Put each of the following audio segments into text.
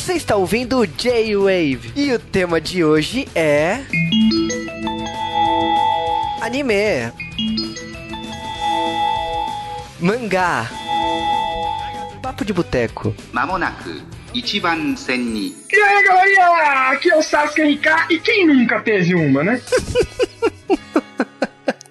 Você está ouvindo o J-Wave e o tema de hoje é. Anime. Mangá. Papo de boteco. Mamonaku. Ichiban Senni. E aí, galerinha! Aqui é o Sasuke RK e quem nunca teve uma, né?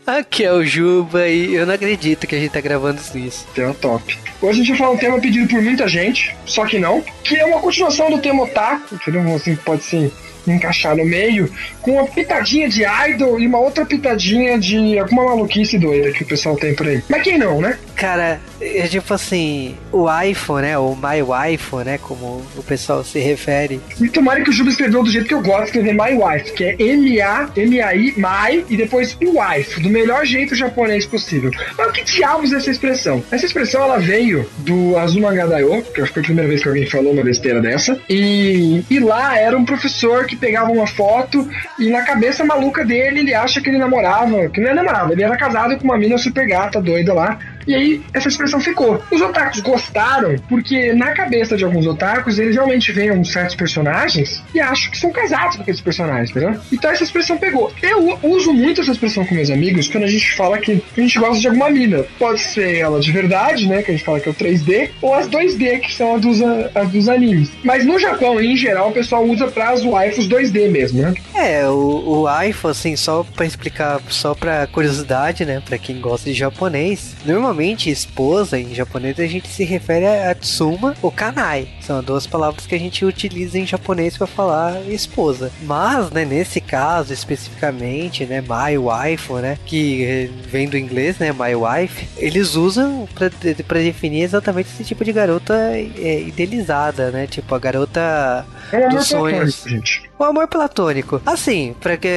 Aqui é o Juba e eu não acredito que a gente tá gravando isso. Tema top. Hoje a gente vai falar um tema pedido por muita gente, só que não, que é uma continuação do tema otaku, entendeu? Assim, pode se encaixar no meio, com uma pitadinha de idol e uma outra pitadinha de alguma maluquice doida que o pessoal tem por aí. Mas quem não, né? Cara, é tipo assim, o iPhone, né? O My iPhone, né? Como o pessoal se refere. E tomara que o Juba escreveu do jeito que eu gosto de escrever My Wife, que é M-A-M-A-I, My, e depois Wife, do melhor jeito japonês possível. Mas o que diabos é essa expressão? Essa expressão, ela veio do Azuma Daioh, que acho que foi a primeira vez que alguém falou uma besteira dessa, e, e lá era um professor que pegava uma foto e na cabeça maluca dele, ele acha que ele namorava, que não é namorava, ele era casado com uma mina super gata, doida lá, e aí essa expressão ficou. Os otakus gostaram porque na cabeça de alguns otakus eles realmente veem certos personagens e acham que são casados com aqueles personagens, entendeu? Então essa expressão pegou. Eu uso muito essa expressão com meus amigos quando a gente fala que a gente gosta de alguma mina. Pode ser ela de verdade, né? Que a gente fala que é o 3D, ou as 2D, que são as dos, as dos animes. Mas no Japão, em geral, o pessoal usa pra as waifus 2D mesmo, né? É, o, o assim, só pra explicar, só pra curiosidade, né? Pra quem gosta de japonês, normalmente esposa em japonês a gente se refere a Tsuma ou Kanai. São duas palavras que a gente utiliza em japonês para falar esposa. Mas, né, nesse caso especificamente, né, my wife, né, que eh, vem do inglês, né, my wife, eles usam para definir exatamente esse tipo de garota é, idealizada, né, tipo a garota É dos sonhos. gente. O amor platônico. Assim, pra que,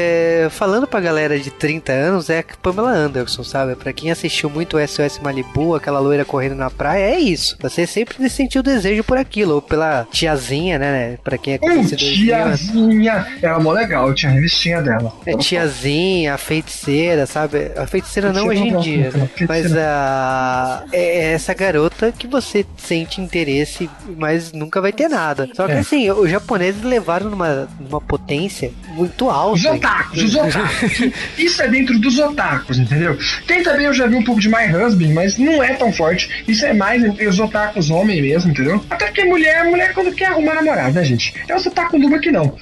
falando pra galera de 30 anos, é a Pamela Anderson, sabe? Pra quem assistiu muito o SOS Malibu, aquela loira correndo na praia, é isso. Você sempre sentiu desejo por aquilo, ou pela tiazinha, né? Pra quem é conhecido tiazinha. Era mó legal, tinha a revistinha dela. É tiazinha, a feiticeira, sabe? A feiticeira não hoje em dia, né? mas a é essa garota que você sente interesse, mas nunca vai ter nada. Só que É. assim, os japoneses levaram numa, numa potência muito alta. Os otakus, os otakus. Isso é dentro dos otakus, entendeu? Tem também, eu já vi um pouco de My Husband, mas não é tão forte. Isso é mais entre os otakus homem mesmo, entendeu? Até porque mulher, mulher quando quer arrumar namorado, né, gente? É os otaku duba que não.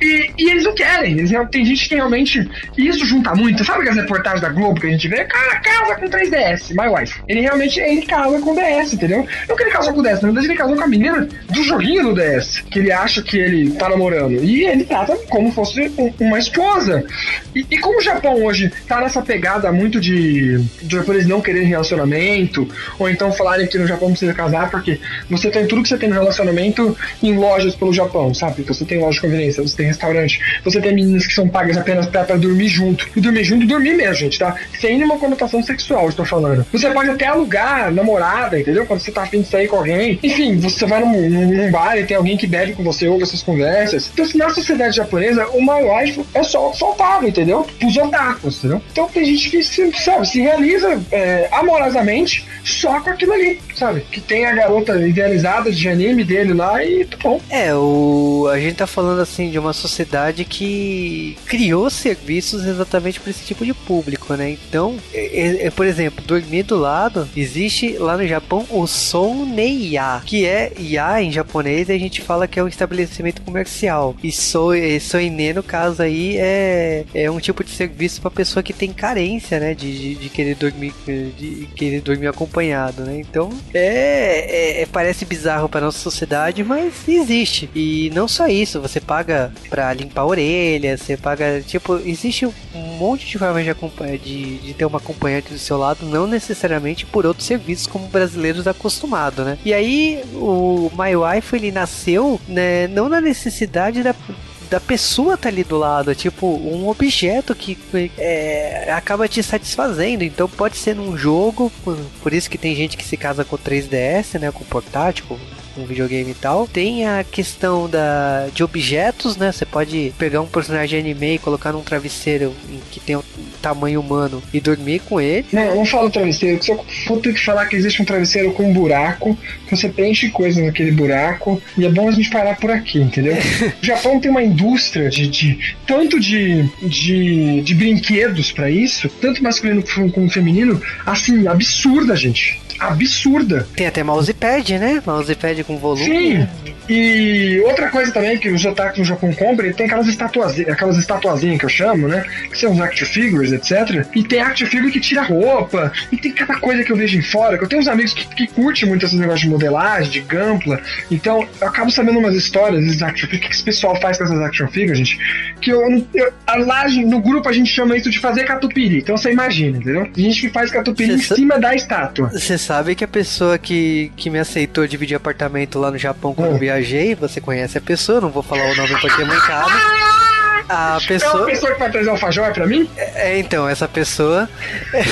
E, e eles não querem. Eles, tem gente que realmente. E isso junta muito. Sabe aquelas reportagens da Globo que a gente vê? Cara, casa com 3DS, my wife. Ele realmente ele casa com DS, entendeu? Não que ele casou com o DS, na verdade ele casou com a menina do joguinho do DS, que ele acha que ele tá namorando. E ele trata como fosse um- uma esposa. E, e como o Japão hoje tá nessa pegada muito de, japoneses não quererem relacionamento, ou então falarem que no Japão precisa casar, porque você tem tudo que você tem no relacionamento em lojas pelo Japão, sabe? Você tem loja de conveniência, você tem restaurante, você tem meninas que são pagas apenas pra, pra dormir junto. E dormir junto, dormir mesmo, gente, tá? Sem nenhuma conotação sexual, estou falando. Você pode até alugar namorada, entendeu? Quando você tá afim de sair com alguém. Enfim, você vai num, num bar e tem alguém que bebe com você, essas conversas. Então, assim, na sociedade japonesa, o my é só soltável, entendeu? Pros otakus, entendeu? Então tem gente que se, sabe, se realiza é, amorosamente só com aquilo ali, sabe? Que tem a garota idealizada de anime dele lá e tá bom. É, o, a gente tá falando assim de uma sociedade que criou serviços exatamente para esse tipo de público, né? Então, é, é, por exemplo, dormir do lado, existe lá no Japão o Soneiya, que é Ya em japonês, e a gente fala que é um estabelecimento comercial. E e Soine, no caso aí, é, é um tipo de serviço para pessoa que tem carência, né? De, de, de querer dormir de querer dormir acompanhado, né? Então, é, é- é- parece bizarro para nossa sociedade, mas existe. E não só isso, você paga pra limpar a orelha, você paga, tipo, existe um monte de formas de, acompanhar, de, de ter uma acompanhante do seu lado, não necessariamente por outros serviços como brasileiros acostumados, né? E aí, o My Wife, ele nasceu, né, não na necessidade da da pessoa tá ali do lado, é tipo um objeto que é, acaba te satisfazendo. Então pode ser num jogo, por, por isso que tem gente que se casa com 3DS, né, com portátil, com videogame e tal. Tem a questão da, de objetos, né? Você pode pegar um personagem anime e colocar num travesseiro que tem um tamanho humano e dormir com ele. Não, não falo travesseiro, só vou ter que falar que existe um travesseiro com um buraco, que você preenche coisas naquele buraco, e é bom a gente parar por aqui, entendeu? o Japão tem uma indústria de, de tanto de, de, de brinquedos para isso, tanto masculino como feminino, assim, absurda, gente absurda. Tem até mousepad, né? Mousepad com volume. Sim. E outra coisa também que os otakus no Japão compram, tem aquelas estatuazinhas, aquelas estatuazinhas que eu chamo, né? Que são os action figures, etc. E tem action figure que tira roupa, e tem cada coisa que eu vejo em fora, que eu tenho uns amigos que, que curtem muito esses negócios de modelagem, de gampla. Então, eu acabo sabendo umas histórias desses action figures, o que esse pessoal faz com essas action figures, gente. Que eu, eu lá no grupo a gente chama isso de fazer catupiry. Então você imagina, entendeu? A gente faz catupiry em cima da estátua. Você sabe que a pessoa que, que me aceitou dividir apartamento lá no Japão quando eu viajei, você conhece a pessoa, não vou falar o nome porque é muito caro. A pessoa... É uma pessoa que vai trazer alfajor pra mim? É, então, essa pessoa.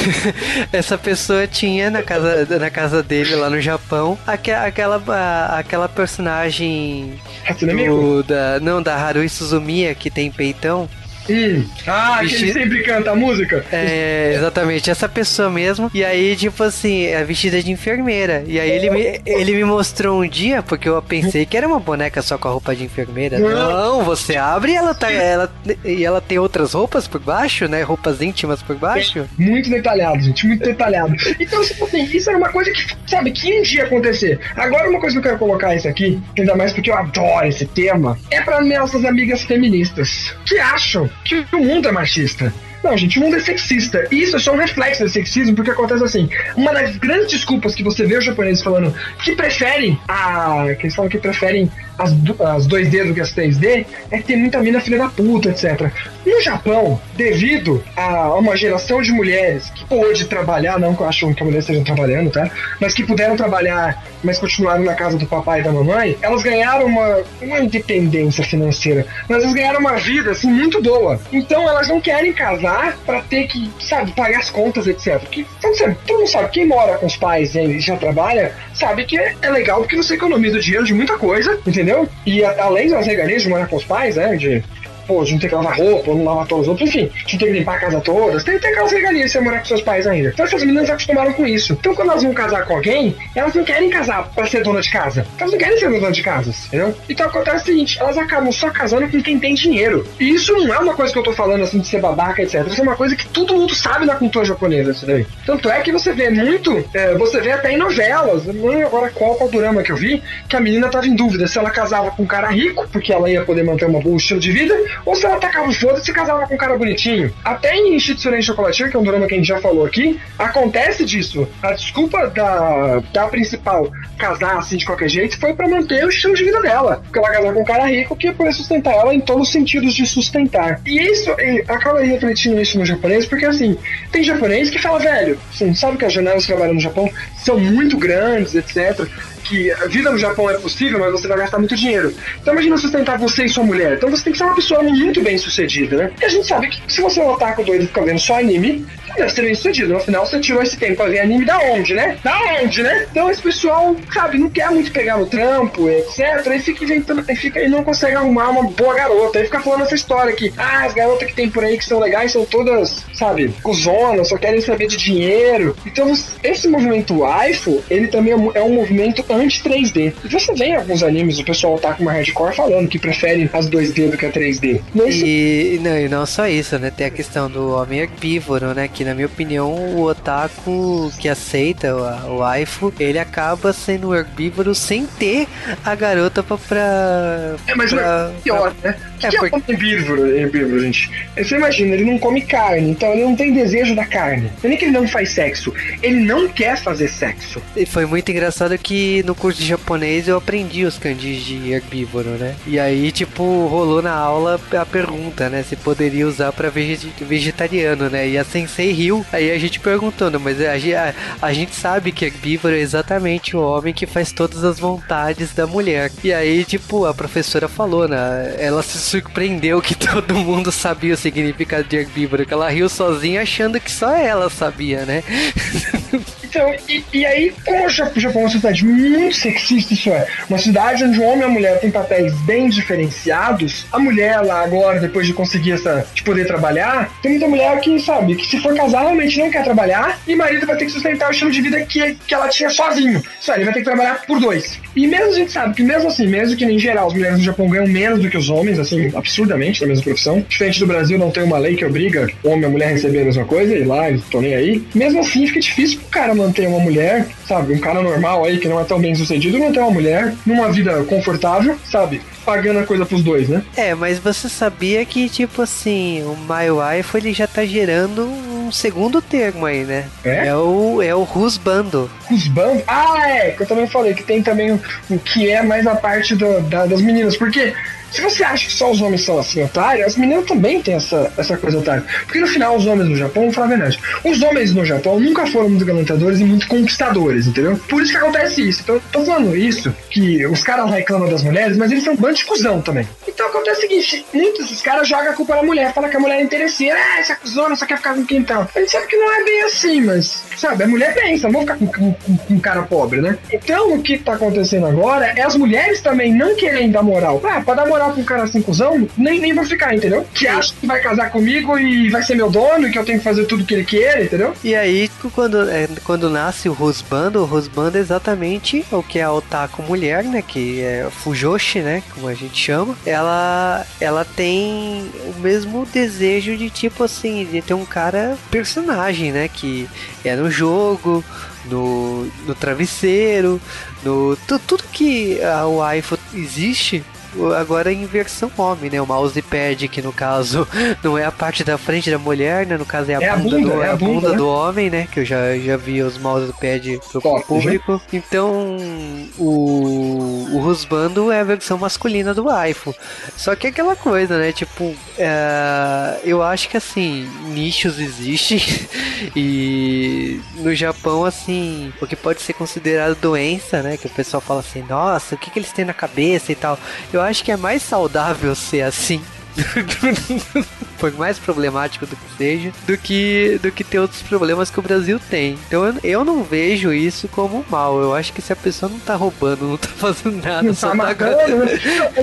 essa pessoa tinha na casa, na casa dele lá no Japão aquela, aquela personagem. Do, da, não, da Harui Suzumiya que tem peitão. Hum. Ah, Vesti... que ele sempre canta a música? É, exatamente, essa pessoa mesmo. E aí, tipo assim, é vestida de enfermeira. E aí ele me, ele me mostrou um dia, porque eu pensei que era uma boneca só com a roupa de enfermeira. Não, você abre e ela tá. Ela, e ela tem outras roupas por baixo, né? Roupas íntimas por baixo. É, muito detalhado, gente, muito detalhado. Então, tipo assim, isso era uma coisa que, sabe, que um dia acontecer. Agora, uma coisa que eu quero colocar isso aqui, ainda mais porque eu adoro esse tema, é para nossas amigas feministas que acham que o mundo é machista. Não, gente, o mundo é sexista. E isso é só um reflexo do sexismo, porque acontece assim. Uma das grandes desculpas que você vê os japoneses falando que preferem a. que eles falam que preferem as, as 2D do que as 3D é que tem muita mina filha da puta, etc. No Japão, devido a uma geração de mulheres que pôde trabalhar, não que eu acho que a mulher estejam trabalhando, tá? Mas que puderam trabalhar, mas continuaram na casa do papai e da mamãe, elas ganharam uma, uma independência financeira, mas elas ganharam uma vida, assim, muito boa. Então elas não querem casar para ter que, sabe, pagar as contas, etc. Porque, todo mundo sabe, quem mora com os pais e já trabalha, sabe que é, legal porque você economiza dinheiro de muita coisa, entendeu? E a, além das regalias de morar com os pais, né, de pô, a gente tem que lavar roupa, não lavar todos os outros, enfim, a gente tem que limpar a casa toda, tem, tem aquelas regalias você morar com seus pais ainda. Então essas meninas acostumaram com isso. Então quando elas vão casar com alguém, elas não querem casar pra ser dona de casa. Elas não querem ser dona de casa, entendeu? Então acontece o seguinte, elas acabam só casando com quem tem dinheiro. E isso não é uma coisa que eu tô falando assim de ser babaca, etc. Isso é uma coisa que todo mundo sabe na cultura japonesa, isso daí. Tanto é que você vê muito, é, você vê até em novelas, não lembro agora qual, qual drama que eu vi, que a menina tava em dúvida se ela casava com um cara rico, porque ela ia poder manter uma boa estilo de vida, ou se ela tacava foda-se e casava com um cara bonitinho. Até em Shitsune Chocolateiro, que é um drama que a gente já falou aqui, acontece disso. A desculpa da, da principal casar assim de qualquer jeito foi para manter o estilo de vida dela. Porque ela casava com um cara rico que ia poder sustentar ela em todos os sentidos de sustentar. E isso e acaba refletindo isso no japonês, porque assim, tem japonês que fala, velho, assim, sabe que as janelas que trabalham no Japão são muito grandes, etc que a vida no Japão é possível, mas você vai gastar muito dinheiro. Então imagina sustentar você e sua mulher. Então você tem que ser uma pessoa muito bem sucedida, né? E a gente sabe que se você é um otaku doido e fica vendo só anime, deve ser bem sucedido. No final você tirou esse tempo pra ver anime da onde, né? Da onde, né? Então esse pessoal, sabe, não quer muito pegar no trampo, etc. E fica inventando, e fica e não consegue arrumar uma boa garota. Aí fica falando essa história aqui. Ah, as garotas que tem por aí que são legais são todas, sabe, cuzonas, só querem saber de dinheiro. Então esse movimento waifu, ele também é um movimento anti-3D. E você vê em alguns animes o pessoal tá com uma hardcore falando que preferem as 2D do que a 3D. E, não, e não só isso, né? Tem a questão do homem herbívoro, né? Que na minha opinião o otaku que aceita o, o waifu, ele acaba sendo herbívoro sem ter a garota pra. pra é, mas pra, é pior, pra... né? É, que porque... é herbívoro, herbívoro, gente? Você imagina, ele não come carne, então ele não tem desejo da carne. Não é nem que ele não faz sexo, ele não quer fazer sexo. E foi muito engraçado que no curso de japonês eu aprendi os kanjis de herbívoro, né? E aí, tipo, rolou na aula a pergunta, né? Se poderia usar pra vegetariano, né? E a sensei riu, aí a gente perguntando, mas a, a, a gente sabe que herbívoro é exatamente o homem que faz todas as vontades da mulher. E aí, tipo, a professora falou, né? Ela se surpreendeu que todo mundo sabia o significado de herbívoro, que ela riu sozinha achando que só ela sabia, né? E, e aí, como o Japão é uma sociedade muito sexista, isso é, uma cidade onde o homem e a mulher têm papéis bem diferenciados, a mulher lá agora, depois de conseguir essa, de poder trabalhar, tem muita mulher que, sabe, que se for casar realmente não quer trabalhar e o marido vai ter que sustentar o estilo de vida que, que ela tinha sozinho. Isso aí, ele vai ter que trabalhar por dois. E mesmo a gente sabe que mesmo assim, mesmo que em geral as mulheres no Japão ganham menos do que os homens, assim, absurdamente na mesma profissão, diferente do Brasil não tem uma lei que obriga o homem e a mulher a receber a mesma coisa, e lá eles estão nem aí. Mesmo assim, fica difícil pro cara manter uma mulher, sabe, um cara normal aí que não é tão bem sucedido, manter uma mulher numa vida confortável, sabe? pagando a coisa pros dois, né? É, mas você sabia que, tipo assim, o My Wife ele já tá gerando um segundo termo aí, né? É? É o, é o Rusbando. Rusbando? Ah, é, que eu também falei que tem também o, o que é mais a parte do, da, das meninas, porque se você acha que só os homens são assim otários, as meninas também têm essa, essa coisa otária. Porque no final, os homens no Japão, vamos falar a verdade, os homens no Japão nunca foram muito galantadores e muito conquistadores, entendeu? Por isso que acontece isso. Então, tô falando isso, que os caras reclamam das mulheres, mas eles são um bando de cuzão também. Então acontece o seguinte: muitos dos caras jogam a culpa na mulher, fala que a mulher é interesseira, ah, essa cuzona só quer ficar com quem tal. A gente sabe que não é bem assim, mas, sabe, a mulher pensa, não vou ficar com, com, com, com um cara pobre, né? Então o que tá acontecendo agora é as mulheres também não querem dar moral. Ah, pra dar moral pra um cara assim, cuzão, nem, nem vou ficar, entendeu? Que acha que vai casar comigo e vai ser meu dono e que eu tenho que fazer tudo que ele quer, entendeu? E aí, quando, é, quando nasce o Rusbando, o Rusbando é exatamente o que é a otaku mulher, né? Que é Fujoshi, né? Como a gente chama. Ela, ela tem o mesmo desejo de tipo assim, de ter um cara personagem, né? Que é no jogo, no, no travesseiro, no tu, tudo que a, iPhone existe agora em versão homem, né? O mousepad, que no caso não é a parte da frente da mulher, né? No caso é a, É a bunda, bunda, do, é é a bunda bunda, né? do homem, né? Que eu já, já vi os mousepad pro Top, público. Então, o, o Rusbando é a versão masculina do iPhone. Só que é aquela coisa, né? Tipo, é, eu acho que assim, nichos existem e no Japão, assim, o que pode ser considerado doença, né? Que o pessoal fala assim, nossa, o que, que eles têm na cabeça e tal. Eu acho que é mais saudável ser assim. Por mais problemático do que seja, do que, do que ter outros problemas que o Brasil tem. Então eu, eu não vejo isso como mal. Eu acho que se a pessoa não tá roubando, não tá fazendo nada, Não só tá tá matando, né?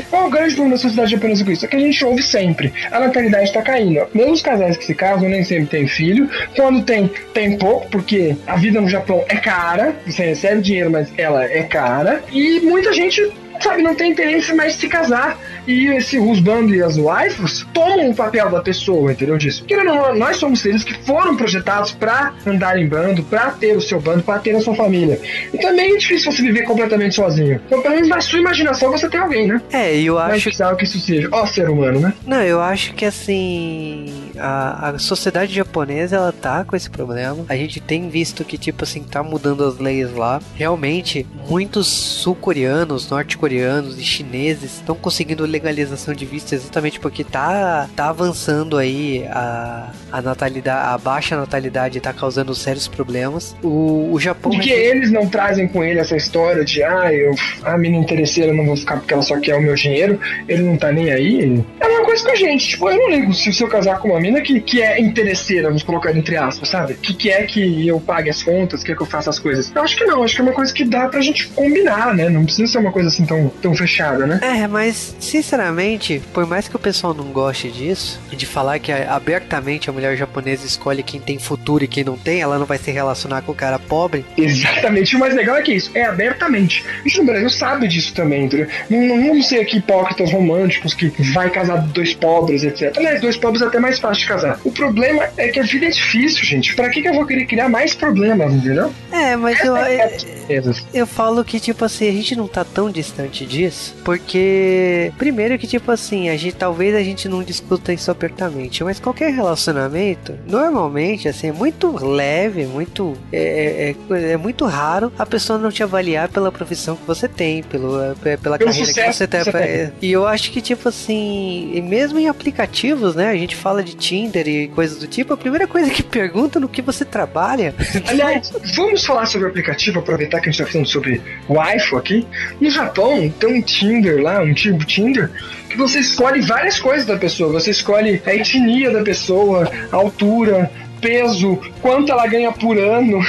Qual é o grande problema da sociedade japonesa com isso? É que a gente ouve sempre. A natalidade tá caindo. Mesmo os casais que se casam nem sempre têm filho. Quando tem, tem pouco, porque a vida no Japão é cara. Você recebe dinheiro, mas ela é cara. E muita gente sabe, não tem interesse mais de se casar. E esse husband e as waifus tomam o papel da pessoa, entendeu? Disso. Porque não, nós somos seres que foram projetados pra andar em bando, pra ter o seu bando, pra ter a sua família. E também é difícil você viver completamente sozinho. Então, pelo menos na sua imaginação, você tem alguém, né? É, eu Mas acho precisava que isso seja. Ó, ser humano, né? Não, eu acho que assim a, a sociedade japonesa ela tá com esse problema. A gente tem visto que tipo assim tá mudando as leis lá. Realmente, muitos sul-coreanos, norte-coreanos e chineses estão conseguindo legalização de visto exatamente porque tá tá avançando aí a, a natalidade, a baixa natalidade tá causando sérios problemas. O, o Japão Porque eles não trazem com ele essa história de, ah, eu, a menina interesseira não vou ficar porque ela só quer o meu dinheiro, ele não tá nem aí. É uma coisa com a gente, tipo, eu não ligo se, se eu casar com uma mina que, que é interesseira, vamos colocar entre aspas, sabe? Que quer que eu pague as contas, quer que eu faça as coisas. Eu acho que não, acho que é uma coisa que dá pra gente combinar, né? Não precisa ser uma coisa assim tão, tão fechada, né? É, mas sinceramente, por mais que o pessoal não goste disso, de falar que abertamente a mulher japonesa escolhe quem tem futuro e quem não tem, ela não vai se relacionar com o cara pobre. Exatamente. O mais legal é que é isso, é abertamente. Gente no Brasil sabe disso também, entendeu? Não, não vamos ser aqui hipócritas românticos que vai casar dois pobres, etc. Aliás, dois pobres é até mais fácil de casar. O problema é que a vida é difícil, gente. Pra que, que eu vou querer criar mais problemas, entendeu? É, mas eu, É, eu, eu falo que, tipo assim, a gente não tá tão distante disso, porque, primeiro que, tipo assim, a gente, talvez a gente não discuta isso abertamente, mas qualquer relacionamento, normalmente, assim, é muito leve, muito, é, é, é- é muito raro a pessoa não te avaliar pela profissão que você tem, pelo, é, pela Pelo carreira que você tem. que você tem. É, E eu acho que, tipo assim, e mesmo em aplicativos, né, a gente fala de Tinder e coisas do tipo, a primeira coisa que pergunta no que você trabalha. Aliás, vamos falar sobre o aplicativo, aproveitar que a gente tá falando sobre o iPhone aqui. No Japão, tem um Tinder lá, um tipo Tinder, que você escolhe várias coisas da pessoa. Você escolhe a etnia da pessoa, a altura, peso, quanto ela ganha por ano.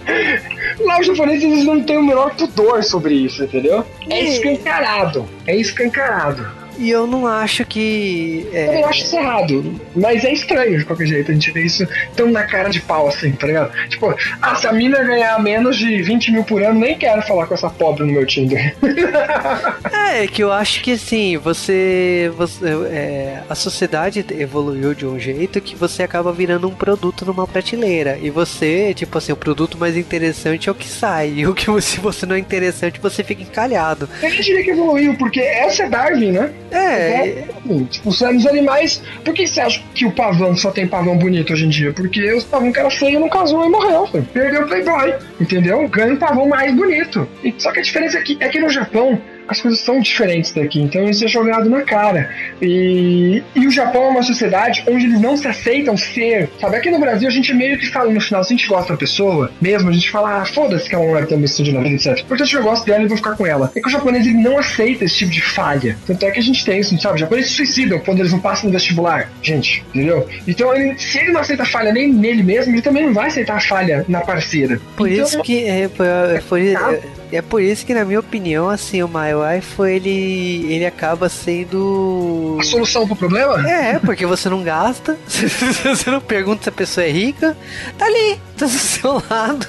Lá os japoneses eles não têm o menor pudor sobre isso, entendeu? É escancarado. É escancarado. E eu não acho que. É... Eu acho isso errado. Mas é estranho de qualquer jeito. A gente vê isso tão na cara de pau assim, tá ligado? Tipo, ah, se a mina ganhar menos de 20 mil por ano, nem quero falar com essa pobre no meu Tinder. é, que eu acho que assim, você. você é, a sociedade evoluiu de um jeito que você acaba virando um produto numa prateleira. E você, tipo assim, o produto mais interessante é o que sai. E o que se você não é interessante, você fica encalhado. Eu diria que evoluiu, porque essa é Darwin, né? É. Tipo, os animais. Por que você acha que o pavão só tem pavão bonito hoje em dia? Porque os pavão que era feio não casou e morreu. Perdeu o Playboy. Entendeu? Ganha um pavão mais bonito. E, só que a diferença é que, é que no Japão as coisas são diferentes daqui, então isso é jogado na cara. E, e o Japão é uma sociedade onde eles não se aceitam ser. Sabe, aqui no Brasil a gente meio que fala no final, se a gente gosta da pessoa, mesmo, a gente fala, ah, foda-se que ela não é tão bem na vida, etc. Portanto, eu gosto dela e vou ficar com ela. É que o japonês ele não aceita esse tipo de falha. Tanto é que a gente tem isso, sabe? Os japoneses se suicidam quando eles não passam no vestibular. Gente, entendeu? Então, ele, se ele não aceita falha nem nele mesmo, ele também não vai aceitar a falha na parceira. Por então, isso que. É, por, por, é por isso que, na minha opinião, assim, o My Wife, ele, ele acaba sendo... A solução pro problema? É, porque você não gasta, você não pergunta se a pessoa é rica, tá ali, tá do seu lado.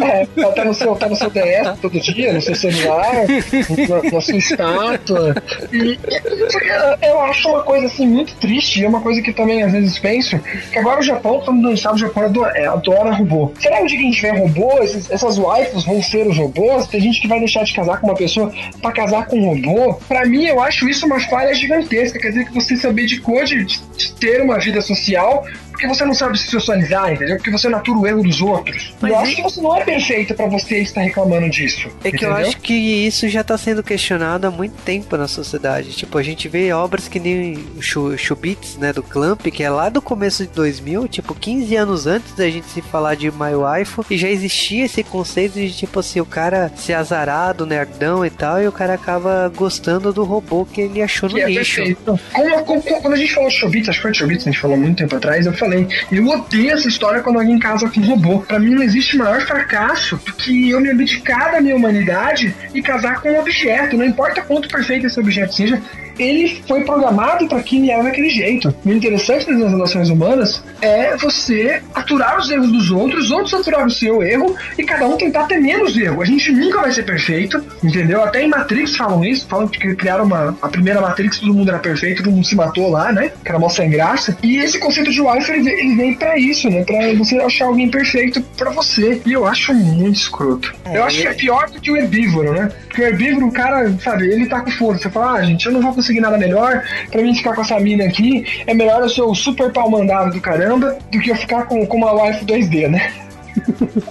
É, tá no seu, tá no seu DS todo dia, no seu celular, na, na sua estátua. E, eu acho uma coisa, assim, muito triste, e é uma coisa que também, às vezes, penso, que agora o Japão, todo mundo sabe, o Japão adora, é, adora robô. Será que um dia que a gente tiver robô, esses, essas waifus vão ser os robôs? Tem gente que vai deixar de casar com uma pessoa para casar com um robô. Para mim, eu acho isso uma falha gigantesca. Quer dizer que você saber de de, de ter uma vida social porque você não sabe se socializar, entendeu? Porque você natura o erro dos outros. Mas eu acho que você não é perfeito para você estar reclamando disso. É que entendeu? eu acho que isso já tá sendo questionado há muito tempo na sociedade. Tipo, a gente vê obras que nem o Chubits, né, do Clamp, que é lá do começo de 2000, tipo, 15 anos antes da gente se falar de My Wife, e já existia esse conceito de, tipo assim, o cara ser azarado, nerdão e tal, e o cara acaba gostando do robô que ele achou no que é lixo. É como, como, quando a gente falou Chubits, acho que foi Chubits, a gente falou muito tempo atrás, eu falei, eu odeio essa história quando alguém casa com um robô. Para mim não existe maior fracasso do que eu me abdicar da minha humanidade e casar com um objeto. Não importa quanto perfeito esse objeto seja, ele foi programado para que ele era daquele jeito. O interessante das relações humanas é você aturar os erros dos outros, outros aturar o seu erro e cada um tentar ter menos erro. A gente nunca vai ser perfeito, entendeu? Até em Matrix falam isso, falam que criaram uma, a primeira Matrix, todo mundo era perfeito, todo mundo se matou lá, né? Que era mó sem graça. E esse conceito de wife, ele, ele vem pra isso, né? Pra você achar alguém perfeito pra você. E eu acho muito escroto. É, eu acho que é pior do que o herbívoro, né? Porque o herbívoro, o cara, sabe, ele tá com foda. Você fala, ah, gente, eu não vou conseguir nada melhor. Pra mim ficar com essa mina aqui, é melhor eu ser o super pau mandado do caramba do que eu ficar com, com uma wife 2D, né?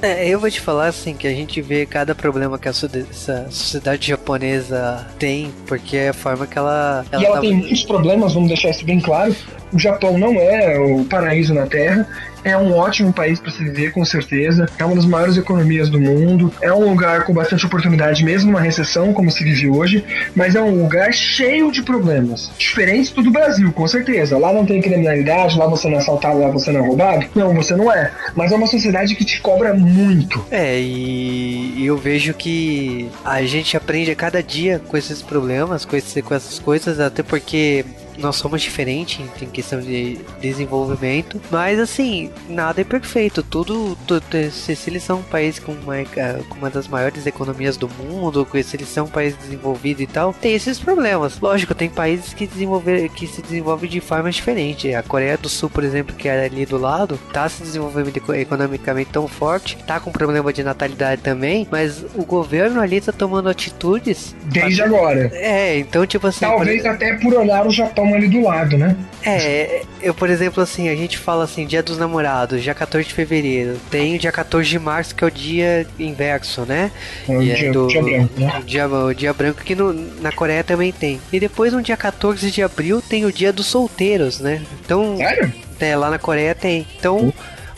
É, eu vou te falar assim que a gente vê cada problema que a sociedade japonesa tem, porque é a forma que ela. ela e ela tá... tem muitos problemas, vamos deixar isso bem claro. O Japão não é o paraíso na Terra é um ótimo país para se viver, com certeza. É uma das maiores economias do mundo. É um lugar com bastante oportunidade, mesmo numa recessão, como se vive hoje. Mas é um lugar cheio de problemas. Diferentes do Brasil, com certeza. Lá não tem criminalidade, lá você não é assaltado, lá você não é roubado. Não, você não é. Mas é uma sociedade que te cobra muito. É, e eu vejo que a gente aprende a cada dia com esses problemas, com, esse, com essas coisas, até porque nós somos diferentes em questão de desenvolvimento, mas assim, nada é perfeito. Tudo, tudo se, eles são um país com uma, eh, com uma das maiores economias do mundo, se eles são um país desenvolvido e tal, tem esses problemas. Lógico, tem países que, desenvolver, que se desenvolvem de formas diferentes. A Coreia do Sul, por exemplo, que é ali do lado, tá se desenvolvendo economicamente tão forte, tá com problema de natalidade também, mas o governo ali tá tomando atitudes. Desde pra... agora. É, então, tipo assim. Talvez por... até por olhar o Japão estão ali do lado, né? É, eu, por exemplo, assim, a gente fala assim, dia dos namorados, dia 14 de fevereiro. Tem o dia 14 de março, que é o dia inverso, né? É o dia, é do, dia branco, né? O dia, o dia branco que no, na Coreia também tem. E depois, no dia 14 de abril, tem o dia dos solteiros, né? Então. Sério? É, lá na Coreia tem. Então. Uh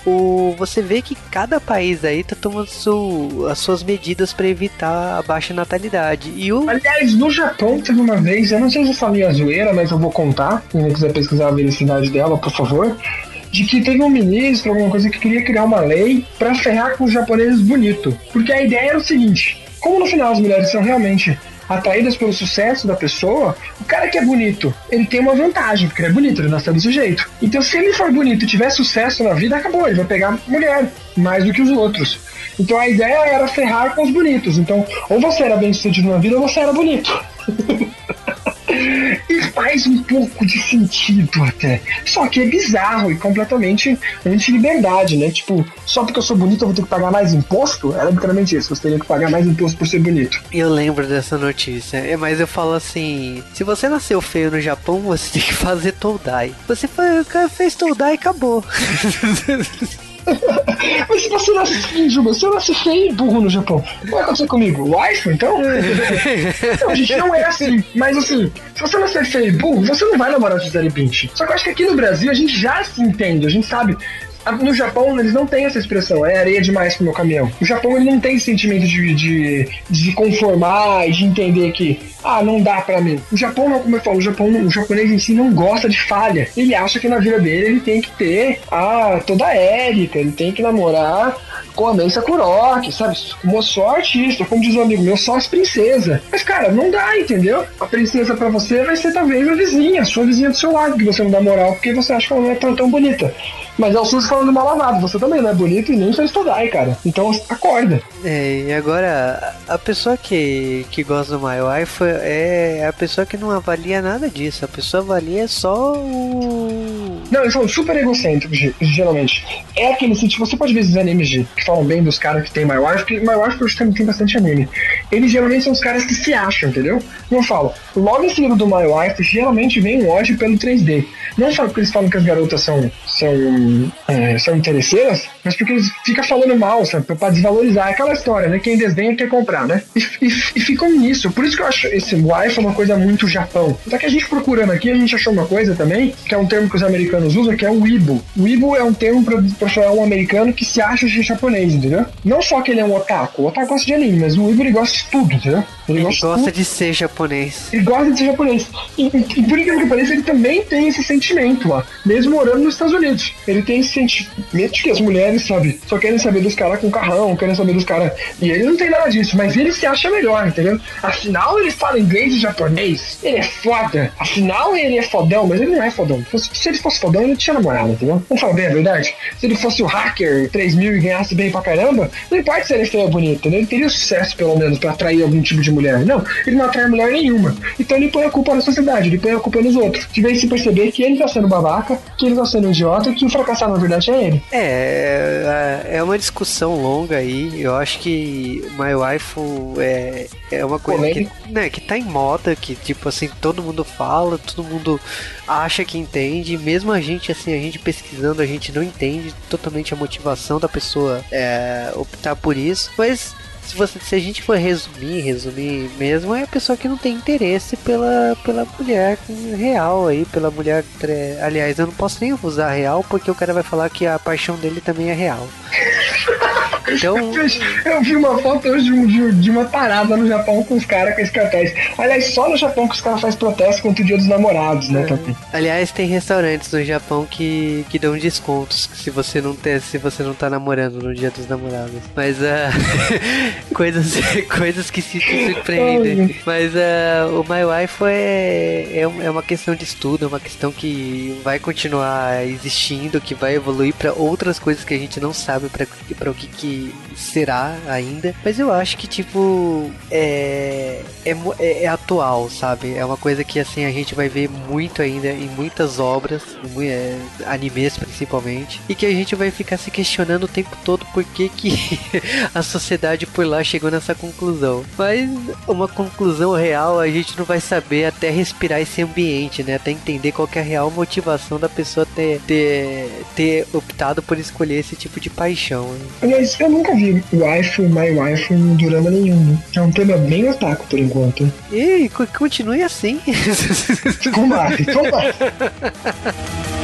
o, você vê que cada país aí tá tomando su, as suas medidas para evitar a baixa natalidade. E o... Aliás, no Japão teve uma vez, eu não sei se eu falei a zoeira, mas eu vou contar. Quem quiser pesquisar a veracidade dela, por favor. de que teve um ministro, alguma coisa que queria criar uma lei para ferrar com os japoneses bonito. Porque a ideia era o seguinte: como no final as mulheres são realmente atraídas pelo sucesso da pessoa, o cara que é bonito, ele tem uma vantagem, porque ele é bonito, ele nasceu desse jeito. Então, se ele for bonito e tiver sucesso na vida, acabou, ele vai pegar mulher mais do que os outros. Então a ideia era ferrar com os bonitos. Então, ou você era bem sucedido na vida, ou você era bonito. Faz um pouco de sentido até. Só que é bizarro e completamente anti-liberdade, né? Tipo, só porque eu sou bonito eu vou ter que pagar mais imposto? Era literalmente isso, você teria que pagar mais imposto por ser bonito. Eu lembro dessa notícia, é, mas eu falo assim: se você nasceu feio no Japão, você tem que fazer Toldai. Você fez Toldai e acabou. Mas se você nasce feio, Juba, se eu nasci feio e burro no Japão, o que vai acontecer comigo? Wife, então? não, gente não é assim. Mas assim, se você nascer feio e burro, você não vai namorar Gisele Bündchen. Só que eu acho que aqui no Brasil a gente já se entende, a gente sabe no Japão, eles não têm essa expressão, é areia demais pro meu caminhão. No Japão, ele não tem esse sentimento de, de, de conformar e de entender que, ah, não dá pra mim. O Japão, não, como eu falo, o, Japão, o japonês em si não gosta de falha. Ele acha que na vida dele ele tem que ter ah, toda a Érica, ele tem que namorar com a Mensa Kuroki, sabe? Como só artista, como diz um amigo meu, só as princesas. Mas, cara, não dá, entendeu? A princesa para você vai ser talvez a vizinha, a sua vizinha do seu lado, que você não dá moral porque você acha que ela não é tão, tão bonita. Mas é o SUS falando mal lavado, você também não é bonito e nem fez estudar, cara. Então acorda. É, e agora, a pessoa que, que gosta do My Wife é a pessoa que não avalia nada disso. A pessoa avalia só o. Não, eles são super egocêntricos, geralmente. É aquele tipo, você pode ver esses animes de, que falam bem dos caras que tem My Wife, porque My Wife hoje também tem bastante anime. Eles geralmente são os caras que se acham, entendeu? Eu falo, logo em seguida do My Wife, geralmente vem um ódio pelo 3D. Não só porque eles falam que as garotas são, são, é, são interesseiras, mas porque eles ficam falando mal, sabe? Pra desvalorizar. Aquela história, né? Quem desdenha quer comprar, né? E, e, e ficam nisso. Por isso que eu acho esse wife uma coisa muito Japão. Só que a gente procurando aqui, a gente achou uma coisa também, que é um termo que os americanos usam, que é o Weibo. Weibo é um termo pra falar um americano que se acha de japonês, entendeu? Não só que ele é um otaku. O otaku gosta de anime, mas o Weibo ele gosta de tudo, entendeu? Ele, ele gosta, de ser japonês. Ele gosta de ser japonês. E, e, por incrível que pareça, ele também tem esse sentimento lá. Mesmo morando nos Estados Unidos. Ele tem esse sentimento de que as mulheres, sabe, só querem saber dos caras com carrão, querem saber dos caras. E ele não tem nada disso, mas ele se acha melhor, entendeu? Afinal, ele fala inglês e japonês. Ele é foda. Afinal, ele é fodão, mas ele não é fodão. Se ele fosse fodão, ele tinha namorado, entendeu? Vamos falar bem a verdade. Se ele fosse o hacker 3000 e ganhasse bem pra caramba, não importa se ele é feio ou bonito, entendeu? Ele teria sucesso, pelo menos, pra atrair algum tipo de mulher. Não, ele não atrai mulher nenhuma. Então ele põe a culpa na sociedade, ele põe a culpa nos outros. De vez se perceber que ele tá sendo babaca, que ele tá sendo idiota e que o fracassado na verdade é ele. É, é, é uma discussão longa aí. Eu acho que My Wife é, é uma coisa que, né, que tá em moda, que tipo assim, todo mundo fala, todo mundo acha que entende, mesmo a gente assim, a gente pesquisando, a gente não entende totalmente a motivação da pessoa é, optar por isso, mas se, você, se a gente for resumir, resumir mesmo, é a pessoa que não tem interesse pela, pela mulher real aí, pela mulher. Aliás, eu não posso nem usar real porque o cara vai falar que a paixão dele também é real. Então... Eu vi uma foto hoje de, de uma parada no Japão com os caras com esse cartaz. Aliás, só no Japão que os caras fazem protesto contra o dia dos namorados, né? É. Aliás, tem restaurantes no Japão que, que dão descontos se você não ter, se você não tá namorando no dia dos namorados. Mas uh, coisas, coisas que se surpreendem. Mas uh, o My Wife é, é, é uma questão de estudo, é uma questão que vai continuar existindo, que vai evoluir para outras coisas que a gente não sabe para o que, que será ainda. Mas eu acho que, tipo, é, é, é, é, atual, sabe? É uma coisa que, assim, a gente vai ver muito ainda em muitas obras, em, é, animes principalmente, e que a gente vai ficar se questionando o tempo todo por que, que a sociedade por lá chegou nessa conclusão. Mas uma conclusão real a gente não vai saber até respirar esse ambiente, né? Até entender qual é a real motivação da pessoa ter, ter, ter optado por escolher esse tipo de paixão. Né? Aliás, eu nunca vi waifu, my waifu em drama nenhum. Né? É um tema bem otaku por enquanto. E continue assim. Combate, combate.